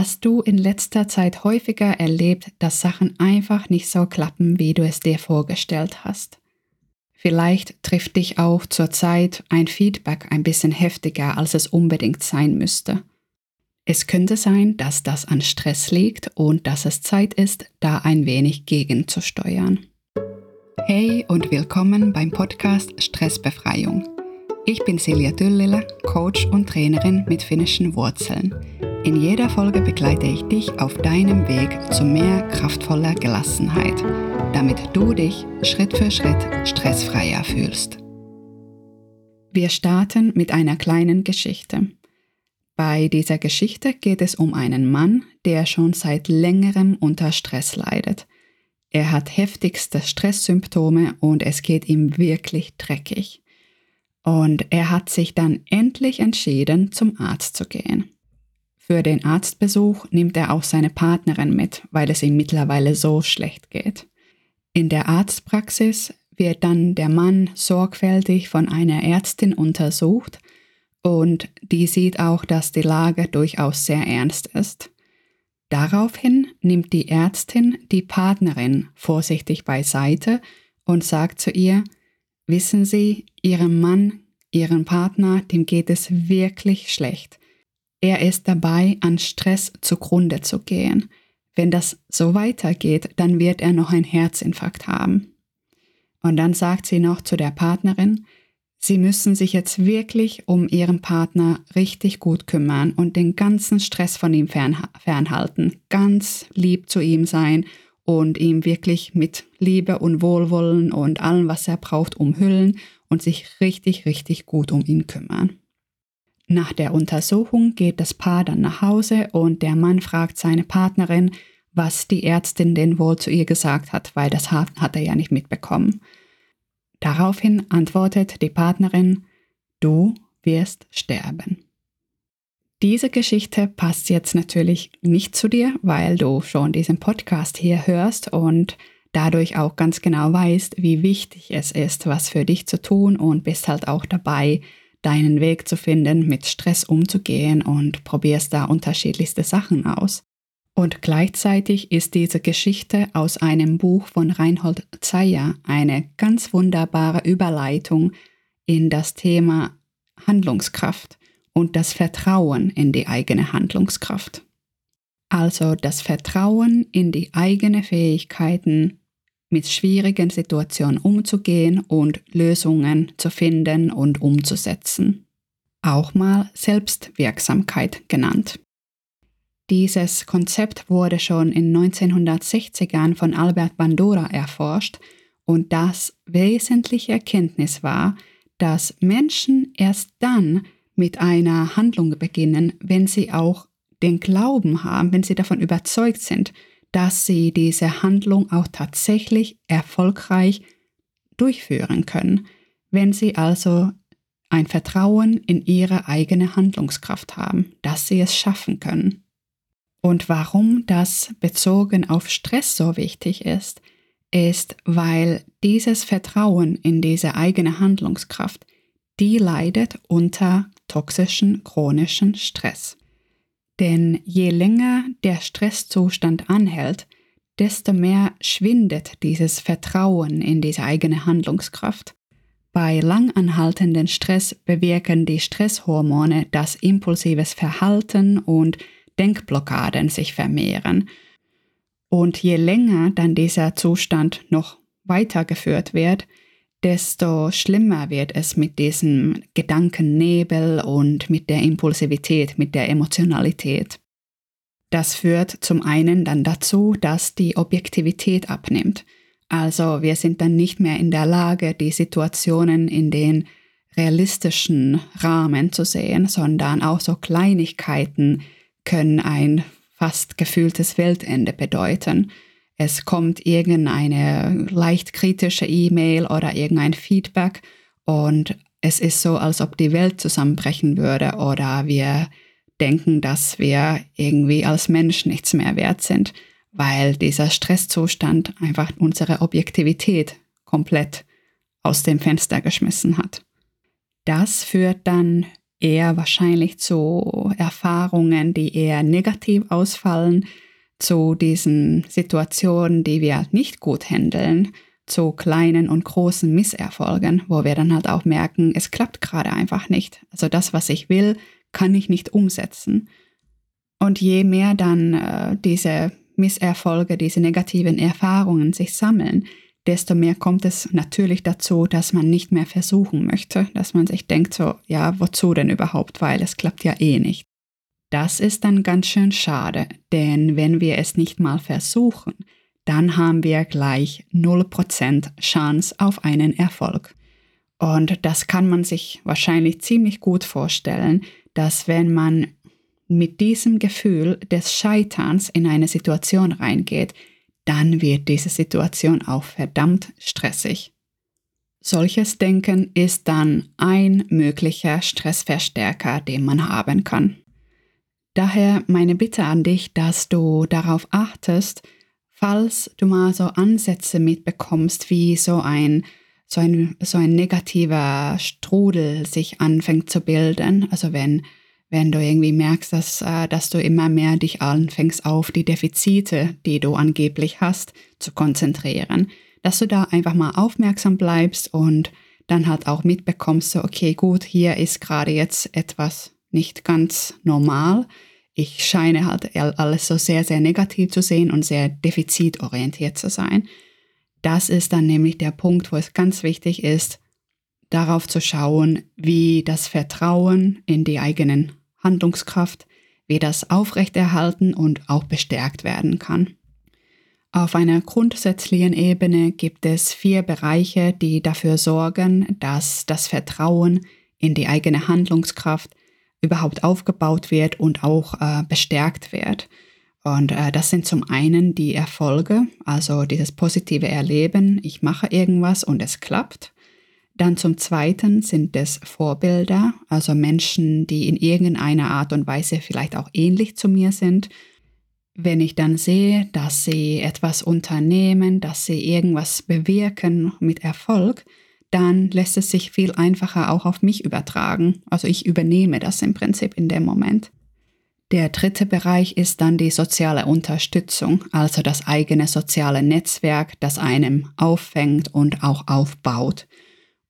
Hast du in letzter Zeit häufiger erlebt, dass Sachen einfach nicht so klappen, wie du es dir vorgestellt hast? Vielleicht trifft dich auch zurzeit ein Feedback ein bisschen heftiger, als es unbedingt sein müsste. Es könnte sein, dass das an Stress liegt und dass es Zeit ist, da ein wenig gegenzusteuern. Hey und willkommen beim Podcast Stressbefreiung. Ich bin Silja Düllele, Coach und Trainerin mit finnischen Wurzeln. In jeder Folge begleite ich dich auf deinem Weg zu mehr kraftvoller Gelassenheit, damit du dich Schritt für Schritt stressfreier fühlst. Wir starten mit einer kleinen Geschichte. Bei dieser Geschichte geht es um einen Mann, der schon seit längerem unter Stress leidet. Er hat heftigste Stresssymptome und es geht ihm wirklich dreckig. Und er hat sich dann endlich entschieden, zum Arzt zu gehen. Für den Arztbesuch nimmt er auch seine Partnerin mit, weil es ihm mittlerweile so schlecht geht. In der Arztpraxis wird dann der Mann sorgfältig von einer Ärztin untersucht und die sieht auch, dass die Lage durchaus sehr ernst ist. Daraufhin nimmt die Ärztin die Partnerin vorsichtig beiseite und sagt zu ihr, Wissen Sie, Ihrem Mann, Ihrem Partner, dem geht es wirklich schlecht. Er ist dabei, an Stress zugrunde zu gehen. Wenn das so weitergeht, dann wird er noch einen Herzinfarkt haben. Und dann sagt sie noch zu der Partnerin, Sie müssen sich jetzt wirklich um Ihren Partner richtig gut kümmern und den ganzen Stress von ihm fernhalten, ganz lieb zu ihm sein und ihm wirklich mit Liebe und Wohlwollen und allem, was er braucht, umhüllen und sich richtig, richtig gut um ihn kümmern. Nach der Untersuchung geht das Paar dann nach Hause und der Mann fragt seine Partnerin, was die Ärztin denn wohl zu ihr gesagt hat, weil das hat, er ja nicht mitbekommen. Daraufhin antwortet die Partnerin, du wirst sterben. Diese Geschichte passt jetzt natürlich nicht zu dir, weil du schon diesen Podcast hier hörst und dadurch auch ganz genau weißt, wie wichtig es ist, was für dich zu tun und bist halt auch dabei, deinen Weg zu finden, mit Stress umzugehen und probierst da unterschiedlichste Sachen aus. Und gleichzeitig ist diese Geschichte aus einem Buch von Reinhold Zeyer eine ganz wunderbare Überleitung in das Thema Handlungskraft und das Vertrauen in die eigene Handlungskraft. Also das Vertrauen in die eigenen Fähigkeiten, mit schwierigen Situationen umzugehen und Lösungen zu finden und umzusetzen. Auch mal Selbstwirksamkeit genannt. Dieses Konzept wurde schon in 1960ern von Albert Bandura erforscht und das wesentliche Erkenntnis war, dass Menschen erst dann mit einer Handlung beginnen, wenn sie auch den Glauben haben, wenn sie davon überzeugt sind, dass sie diese Handlung auch tatsächlich erfolgreich durchführen können, wenn sie also ein Vertrauen in ihre eigene Handlungskraft haben, dass sie es schaffen können. Und warum das bezogen auf Stress so wichtig ist, ist, weil dieses Vertrauen in diese eigene Handlungskraft, die leidet unter toxischen chronischen Stress. Denn je länger der Stresszustand anhält, desto mehr schwindet dieses Vertrauen in diese eigene Handlungskraft. Bei langanhaltenden Stress bewirken die Stresshormone, dass impulsives Verhalten und Denkblockaden sich vermehren. Und je länger dann dieser Zustand noch weitergeführt wird, desto schlimmer wird es mit diesem Gedankennebel und mit der Impulsivität, mit der Emotionalität. Das führt zum einen dann dazu, dass die Objektivität abnimmt. Also wir sind dann nicht mehr in der Lage, die Situationen in den realistischen Rahmen zu sehen, sondern auch so Kleinigkeiten können ein fast gefühltes Weltende bedeuten. Es kommt irgendeine leicht kritische E-Mail oder irgendein Feedback und es ist so, als ob die Welt zusammenbrechen würde oder wir denken, dass wir irgendwie als Mensch nichts mehr wert sind, weil dieser Stresszustand einfach unsere Objektivität komplett aus dem Fenster geschmissen hat. Das führt dann eher wahrscheinlich zu Erfahrungen, die eher negativ ausfallen, zu diesen Situationen, die wir nicht gut handeln, zu kleinen und großen Misserfolgen, wo wir dann halt auch merken, es klappt gerade einfach nicht. Also das, was ich will, kann ich nicht umsetzen. Und je mehr dann äh, diese Misserfolge, diese negativen Erfahrungen sich sammeln, desto mehr kommt es natürlich dazu, dass man nicht mehr versuchen möchte, dass man sich denkt so, ja, wozu denn überhaupt, weil es klappt ja eh nicht. Das ist dann ganz schön schade, denn wenn wir es nicht mal versuchen, dann haben wir gleich 0% Chance auf einen Erfolg. Und das kann man sich wahrscheinlich ziemlich gut vorstellen, dass wenn man mit diesem Gefühl des Scheiterns in eine Situation reingeht, dann wird diese Situation auch verdammt stressig. Solches Denken ist dann ein möglicher Stressverstärker, den man haben kann. Daher meine Bitte an dich, dass du darauf achtest, falls du mal so Ansätze mitbekommst, wie so ein, so ein, so ein negativer Strudel sich anfängt zu bilden, also wenn wenn du irgendwie merkst, dass, äh, dass du immer mehr dich anfängst auf die Defizite, die du angeblich hast, zu konzentrieren, dass du da einfach mal aufmerksam bleibst und dann halt auch mitbekommst, so, okay, gut, hier ist gerade jetzt etwas nicht ganz normal. Ich scheine halt alles so sehr, sehr negativ zu sehen und sehr defizitorientiert zu sein. Das ist dann nämlich der Punkt, wo es ganz wichtig ist, darauf zu schauen, wie das Vertrauen in die eigenen Handlungskraft, wie das aufrechterhalten und auch bestärkt werden kann. Auf einer grundsätzlichen Ebene gibt es vier Bereiche, die dafür sorgen, dass das Vertrauen in die eigene Handlungskraft überhaupt aufgebaut wird und auch äh, bestärkt wird. Und äh, das sind zum einen die Erfolge, also dieses positive Erleben, ich mache irgendwas und es klappt. Dann zum Zweiten sind es Vorbilder, also Menschen, die in irgendeiner Art und Weise vielleicht auch ähnlich zu mir sind. Wenn ich dann sehe, dass sie etwas unternehmen, dass sie irgendwas bewirken mit Erfolg, dann lässt es sich viel einfacher auch auf mich übertragen. Also ich übernehme das im Prinzip in dem Moment. Der dritte Bereich ist dann die soziale Unterstützung, also das eigene soziale Netzwerk, das einem auffängt und auch aufbaut.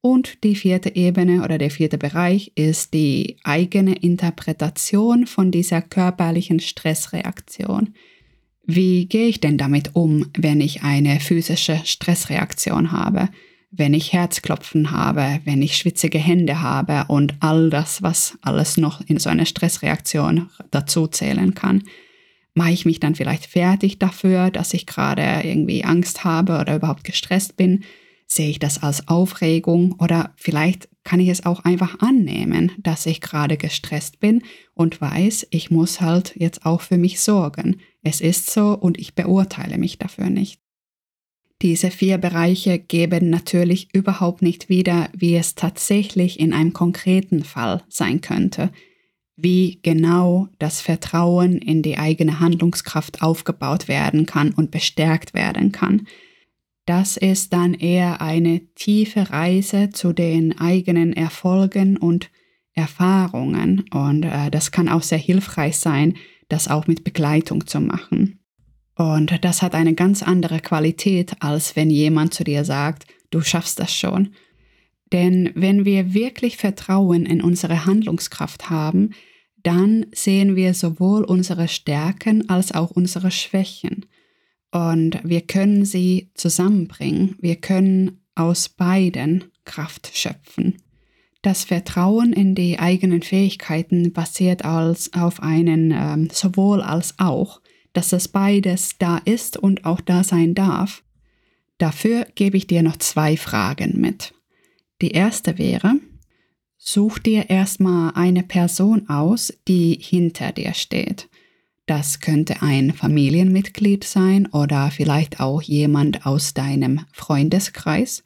Und die vierte Ebene oder der vierte Bereich ist die eigene Interpretation von dieser körperlichen Stressreaktion. Wie gehe ich denn damit um, wenn ich eine physische Stressreaktion habe, wenn ich Herzklopfen habe, wenn ich schwitzige Hände habe und all das, was alles noch in so einer Stressreaktion dazu zählen kann? Mache ich mich dann vielleicht fertig dafür, dass ich gerade irgendwie Angst habe oder überhaupt gestresst bin? Sehe ich das als Aufregung oder vielleicht kann ich es auch einfach annehmen, dass ich gerade gestresst bin und weiß, ich muss halt jetzt auch für mich sorgen. Es ist so und ich beurteile mich dafür nicht. Diese vier Bereiche geben natürlich überhaupt nicht wieder, wie es tatsächlich in einem konkreten Fall sein könnte, wie genau das Vertrauen in die eigene Handlungskraft aufgebaut werden kann und bestärkt werden kann das ist dann eher eine tiefe Reise zu den eigenen Erfolgen und Erfahrungen. Und äh, das kann auch sehr hilfreich sein, das auch mit Begleitung zu machen. Und das hat eine ganz andere Qualität, als wenn jemand zu dir sagt, du schaffst das schon. Denn wenn wir wirklich Vertrauen in unsere Handlungskraft haben, dann sehen wir sowohl unsere Stärken als auch unsere Schwächen. Und wir können sie zusammenbringen. Wir können aus beiden Kraft schöpfen. Das Vertrauen in die eigenen Fähigkeiten basiert als auf einen ähm, sowohl als auch, dass es beides da ist und auch da sein darf. Dafür gebe ich dir noch zwei Fragen mit. Die erste wäre, such dir erstmal eine Person aus, die hinter dir steht. Das könnte ein Familienmitglied sein oder vielleicht auch jemand aus deinem Freundeskreis.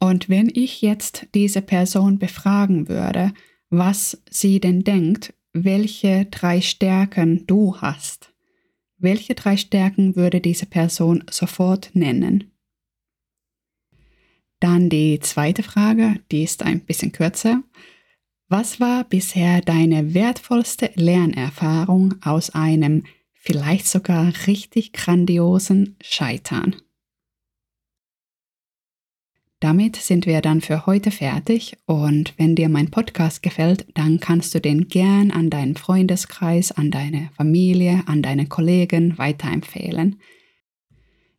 Und wenn ich jetzt diese Person befragen würde, was sie denn denkt, welche drei Stärken du hast, welche drei Stärken würde diese Person sofort nennen? Dann die zweite Frage, die ist ein bisschen kürzer. Was war bisher deine wertvollste Lernerfahrung aus einem vielleicht sogar richtig grandiosen Scheitern? Damit sind wir dann für heute fertig und wenn dir mein Podcast gefällt, dann kannst du den gern an deinen Freundeskreis, an deine Familie, an deine Kollegen weiterempfehlen.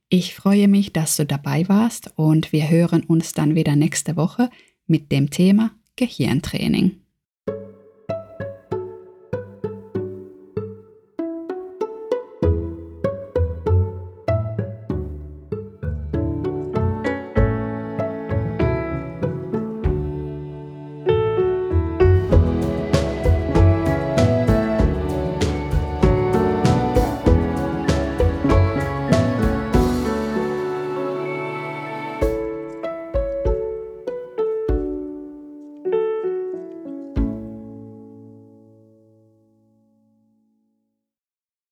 Ich freue mich, dass du dabei warst und wir hören uns dann wieder nächste Woche mit dem Thema Gehirntraining.